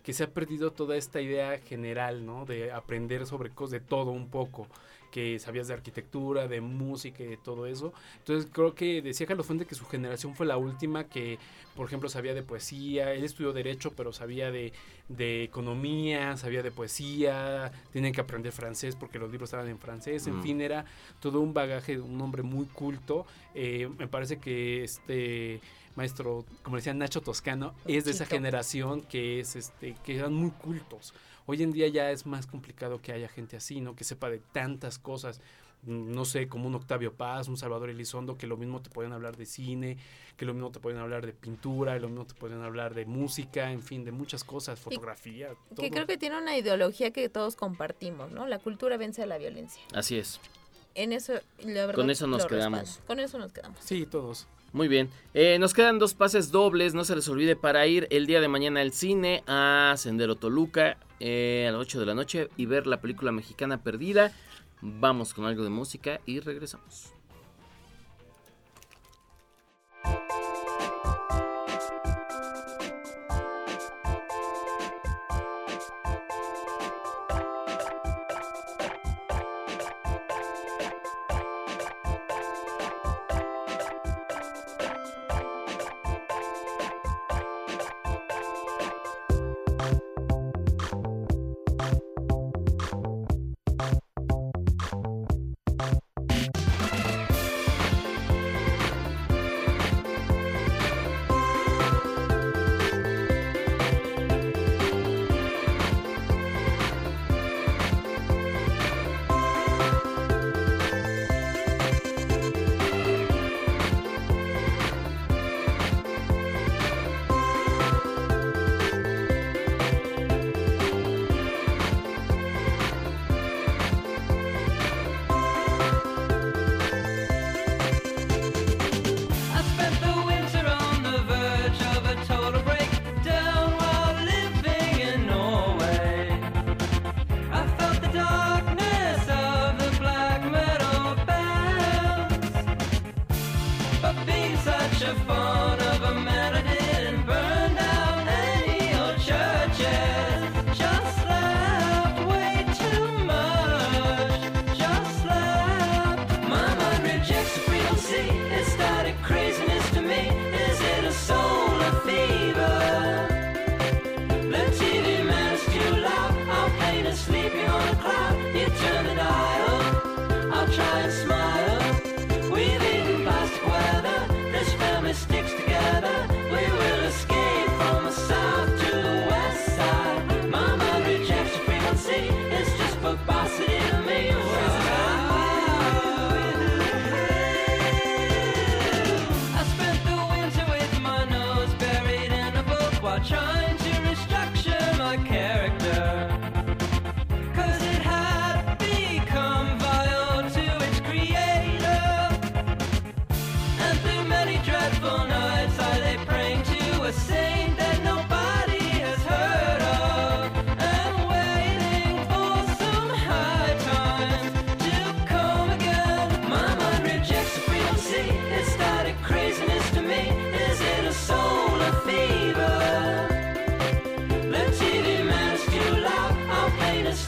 que se ha perdido toda esta idea general, ¿no? De aprender sobre cosas de todo un poco, que sabías de arquitectura, de música y de todo eso. Entonces creo que decía Carlos Fuentes que su generación fue la última que, por ejemplo, sabía de poesía, él estudió derecho, pero sabía de, de economía, sabía de poesía, tienen que aprender francés porque los libros estaban en francés, en Mm. fin, era todo un bagaje de un hombre muy culto. Eh, me parece que este maestro, como decía Nacho Toscano, es de esa generación que es este, que eran muy cultos. Hoy en día ya es más complicado que haya gente así, ¿no? Que sepa de tantas cosas. Mm, no sé, como un Octavio Paz, un Salvador Elizondo, que lo mismo te pueden hablar de cine, que lo mismo te pueden hablar de pintura, lo mismo te pueden hablar de música, en fin, de muchas cosas, fotografía. Que creo que tiene una ideología que todos compartimos, ¿no? La cultura vence a la violencia. Así es. En eso, Con eso nos quedamos. Con eso nos quedamos. Sí, todos. Muy bien. Eh, nos quedan dos pases dobles, no se les olvide para ir el día de mañana al cine a Sendero Toluca eh, a las 8 de la noche y ver la película mexicana perdida. Vamos con algo de música y regresamos.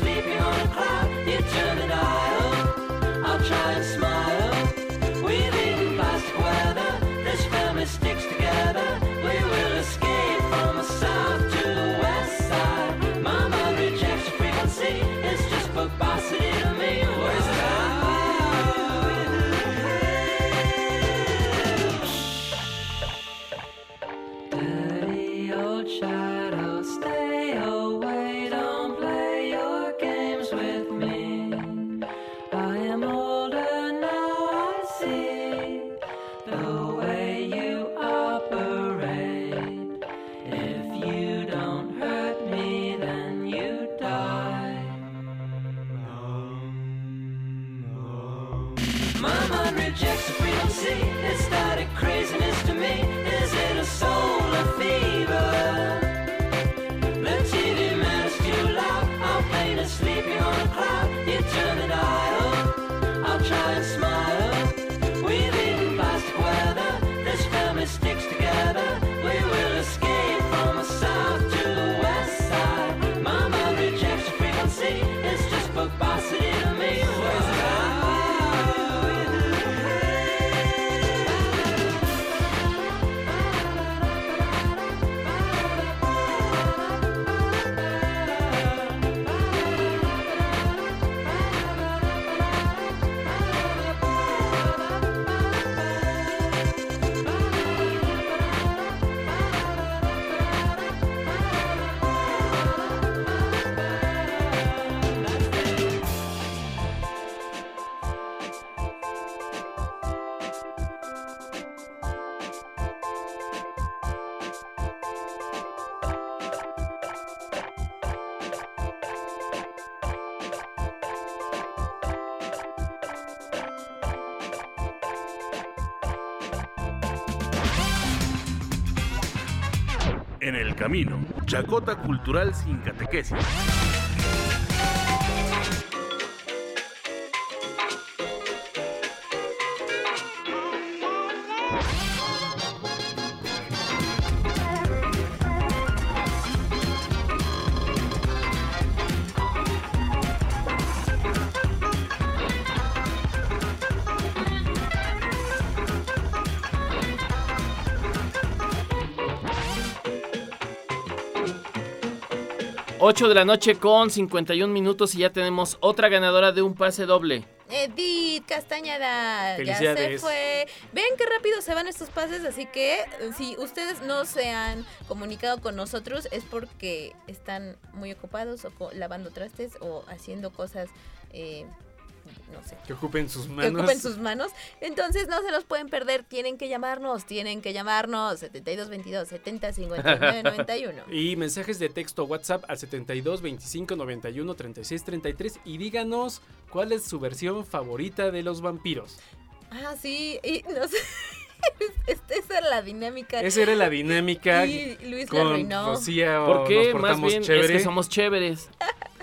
sleeping on a cloud, you turn it up. Camino, Chacota Cultural sin catequesis. Ocho de la noche con 51 minutos y ya tenemos otra ganadora de un pase doble. Edith Castañeda, ya se fue. Ven qué rápido se van estos pases, así que eh, si ustedes no se han comunicado con nosotros es porque están muy ocupados o lavando trastes o haciendo cosas, eh, no sé. Que ocupen sus Que manos. ocupen sus manos. Entonces no se los pueden perder. Tienen que llamarnos. Tienen que llamarnos. 7222 70 59 91. Y mensajes de texto WhatsApp al 72 25 91 36 33 y díganos cuál es su versión favorita de los vampiros. Ah, sí. Y no sé. Esta esa era la dinámica. Esa era la dinámica. Y Luis la con arruinó. Rocía, ¿Por qué? nos Más portamos bien es que somos chéveres.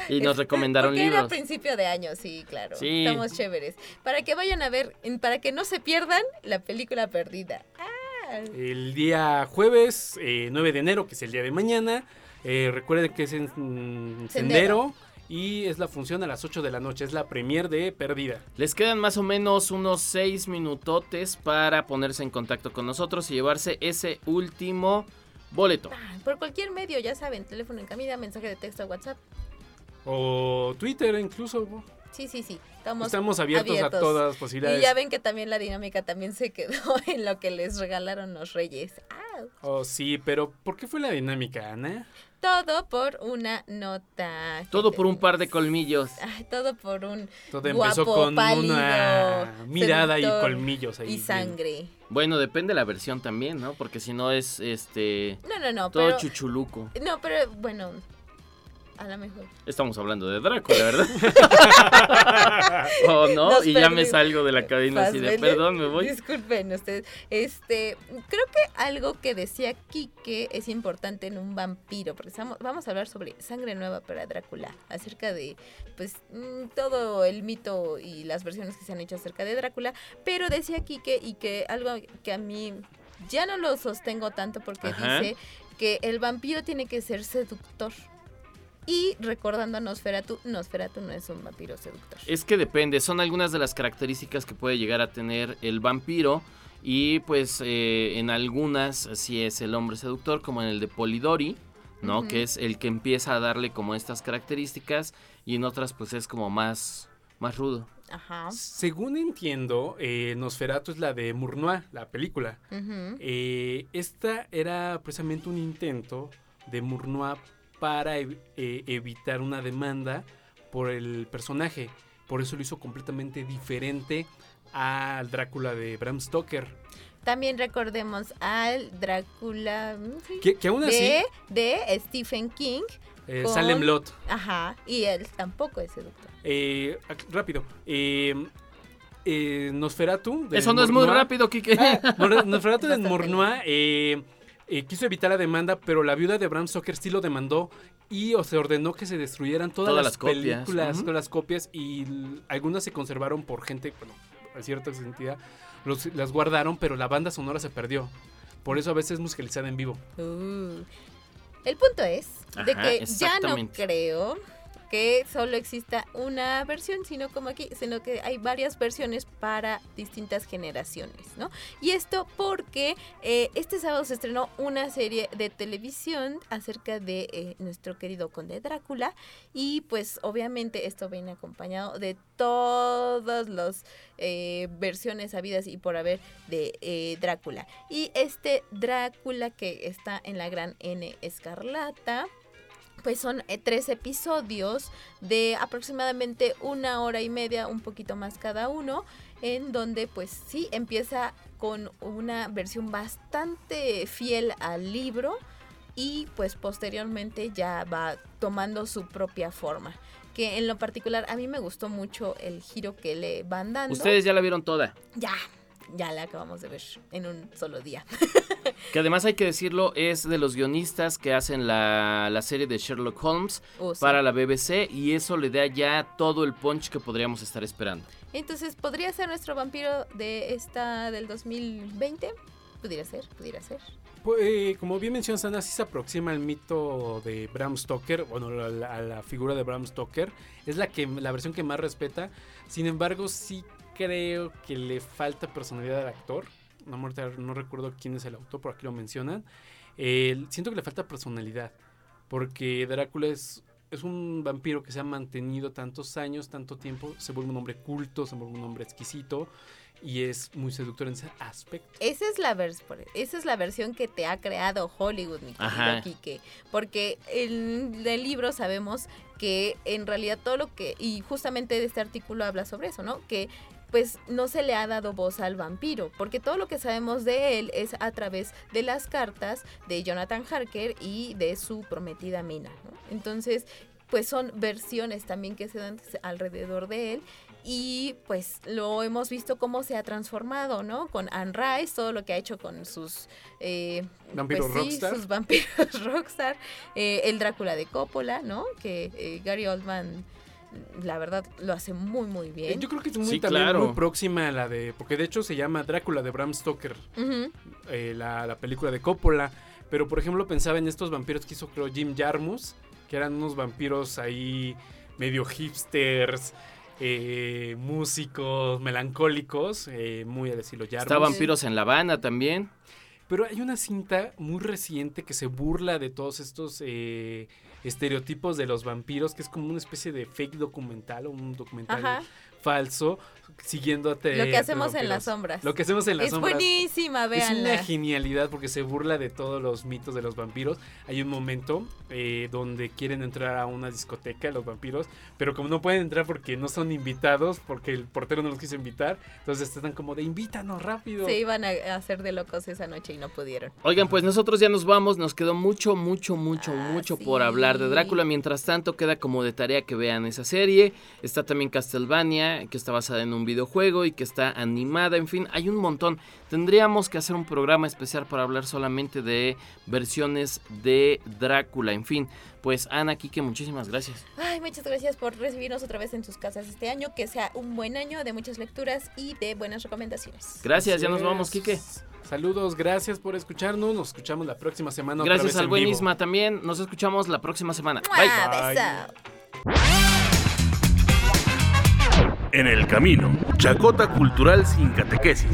Y nos recomendaron Porque era libros. principio de año, sí, claro. Sí. Estamos chéveres. Para que vayan a ver, para que no se pierdan la película perdida. Ah, El día jueves, eh, 9 de enero, que es el día de mañana. Eh, recuerden que es en mm, Sendero. Sendero. Y es la función a las 8 de la noche. Es la premier de Perdida. Les quedan más o menos unos seis minutotes para ponerse en contacto con nosotros y llevarse ese último boleto. por cualquier medio, ya saben, teléfono en camina, mensaje de texto, WhatsApp. O Twitter incluso. Sí, sí, sí. Estamos, Estamos abiertos a todas las posibilidades. Y ya ven que también la dinámica también se quedó en lo que les regalaron los reyes. Ah, Oh, sí, pero ¿por qué fue la dinámica, Ana? todo por una nota. Todo por un par de colmillos. Ay, todo por un Todo empezó guapo, con pálido, una mirada y colmillos ahí. Y bien. sangre. Bueno, depende de la versión también, ¿no? Porque si no es este No, no, no, todo pero... chuchuluco. No, pero bueno, a lo mejor. Estamos hablando de Drácula, ¿verdad? oh, no, Nos y ya me salgo de la cadena así de perdón, me voy. Disculpen ustedes. Este, creo que algo que decía Quique es importante en un vampiro, porque estamos- vamos a hablar sobre sangre nueva para Drácula, acerca de pues mm, todo el mito y las versiones que se han hecho acerca de Drácula, pero decía Quique y que algo que a mí ya no lo sostengo tanto porque Ajá. dice que el vampiro tiene que ser seductor. Y recordando a Nosferatu, Nosferatu no es un vampiro seductor. Es que depende, son algunas de las características que puede llegar a tener el vampiro y pues eh, en algunas sí es el hombre seductor, como en el de Polidori, ¿no? Que es el que empieza a darle como estas características y en otras pues es como más, más rudo. Ajá. Según entiendo, eh, Nosferatu es la de Murnau, la película. Eh, esta era precisamente un intento de Murnau para ev- eh, evitar una demanda por el personaje. Por eso lo hizo completamente diferente al Drácula de Bram Stoker. También recordemos al Drácula mm, Que- que aún así- de, de Stephen King. Eh, con- Salem Lot. Ajá, y él tampoco es seductor. Eh, rápido. Eh, eh, Nosferatu. de Eso no es muy rápido, Quique. Ah, Nosferatu de Murnau eh, quiso evitar la demanda, pero la viuda de Bram Stoker sí lo demandó y o, se ordenó que se destruyeran todas, Todas las, las copias, películas, todas las copias y algunas se conservaron por gente, bueno, a cierta entidad, los, las guardaron, pero la banda sonora se perdió. Por eso a veces es musicalizada en vivo. Uh. El punto es de que ya no creo que solo exista una versión, sino como aquí, sino que hay varias versiones para distintas generaciones, ¿no? Y esto porque eh, este sábado se estrenó una serie de televisión acerca de eh, nuestro querido conde Drácula y pues obviamente esto viene acompañado de todas las eh, versiones habidas y por haber de Drácula. Y este Drácula que está en la gran N Escarlata, pues son eh, tres episodios de aproximadamente una hora y media, un poquito más cada uno, en donde pues sí empieza con una versión bastante fiel al libro y pues posteriormente ya va tomando su propia forma. Que en lo particular a mí me gustó mucho el giro que le van dando. Ustedes ya la vieron toda. Ya, ya la acabamos de ver en un solo día. Que además hay que decirlo, es de los guionistas que hacen la, la serie de Sherlock Holmes Oh, sí. para la BBC y eso le da ya todo el punch que podríamos estar esperando. Entonces, ¿podría ser nuestro vampiro de esta del 2020? Pudiera ser, pudiera ser. Pues, eh, como bien mencionas, Ana, sí se aproxima al mito de Bram Stoker, bueno, a la, a la figura de Bram Stoker. Es la, que, la versión que más respeta. Sin embargo, sí creo que le falta personalidad al actor. No, no recuerdo quién es el autor, por aquí lo mencionan. Eh, siento que le falta personalidad, porque Drácula es, es un vampiro que se ha mantenido tantos años, tanto tiempo, se vuelve un hombre culto, se vuelve un hombre exquisito y es muy seductor en ese aspecto. Esa es la esa es la versión que te ha creado Hollywood, mi querido. Quique. Porque en el libro sabemos que en realidad todo lo que, y justamente este artículo habla sobre eso, ¿no? Que pues no se le ha dado voz al vampiro, porque todo lo que sabemos de él es a través de las cartas de Jonathan Harker y de su prometida Mina, ¿no? Entonces, pues son versiones también que se dan alrededor de él y pues lo hemos visto cómo se ha transformado, ¿no? Con Anne Rice, todo lo que ha hecho con sus... eh, Vampiros pues sí, rockstar. sus vampiros rockstar, eh, el Drácula de Coppola, ¿no? Que eh, Gary Oldman, la verdad, lo hace muy, muy bien. Yo creo que es muy, Sí, también claro. muy próxima a la de. Porque de hecho se llama Drácula de Bram Stoker, eh, la, la película de Coppola. Pero por ejemplo pensaba en estos vampiros que hizo, creo, Jim Jarmus, que eran unos vampiros ahí medio hipsters, eh, músicos, melancólicos, eh, muy al estilo Jarmus. Está Vampiros en La Habana también. Pero hay una cinta muy reciente que se burla de todos estos eh, estereotipos de los vampiros, que es como una especie de fake documental o un documental Ajá. falso, siguiendo a te- Lo que hacemos en las sombras. Lo que hacemos en las es sombras. buenísima, Es véanla. una genialidad porque se burla de todos los mitos de los vampiros. Hay un momento eh, donde quieren entrar a una discoteca los vampiros, pero como no pueden entrar porque no son invitados, porque el portero no los quiso invitar, entonces están como de invítanos rápido. Se iban a a hacer de locos esa noche y no pudieron. Oigan, pues nosotros ya nos vamos, nos quedó mucho, mucho, mucho, Ah, mucho por hablar de Drácula. Mientras tanto, queda como de tarea que vean esa serie. Está también Castlevania, que está basada en un videojuego y que está animada. En fin, hay un montón. Tendríamos que hacer un programa especial para hablar solamente de versiones de Drácula. En fin, pues Ana, Kike, muchísimas gracias. Ay, muchas gracias por recibirnos otra vez en sus casas este año. Que sea un buen año de muchas lecturas y de buenas recomendaciones. Gracias, ya nos vamos. Kike. Saludos, gracias por escucharnos. Nos escuchamos la próxima semana. otra Gracias vez al en buen vivo. Isma también. Nos escuchamos la próxima semana. ¡Mua! Bye. Beso. En el camino, Chacota Cultural sin catequesis.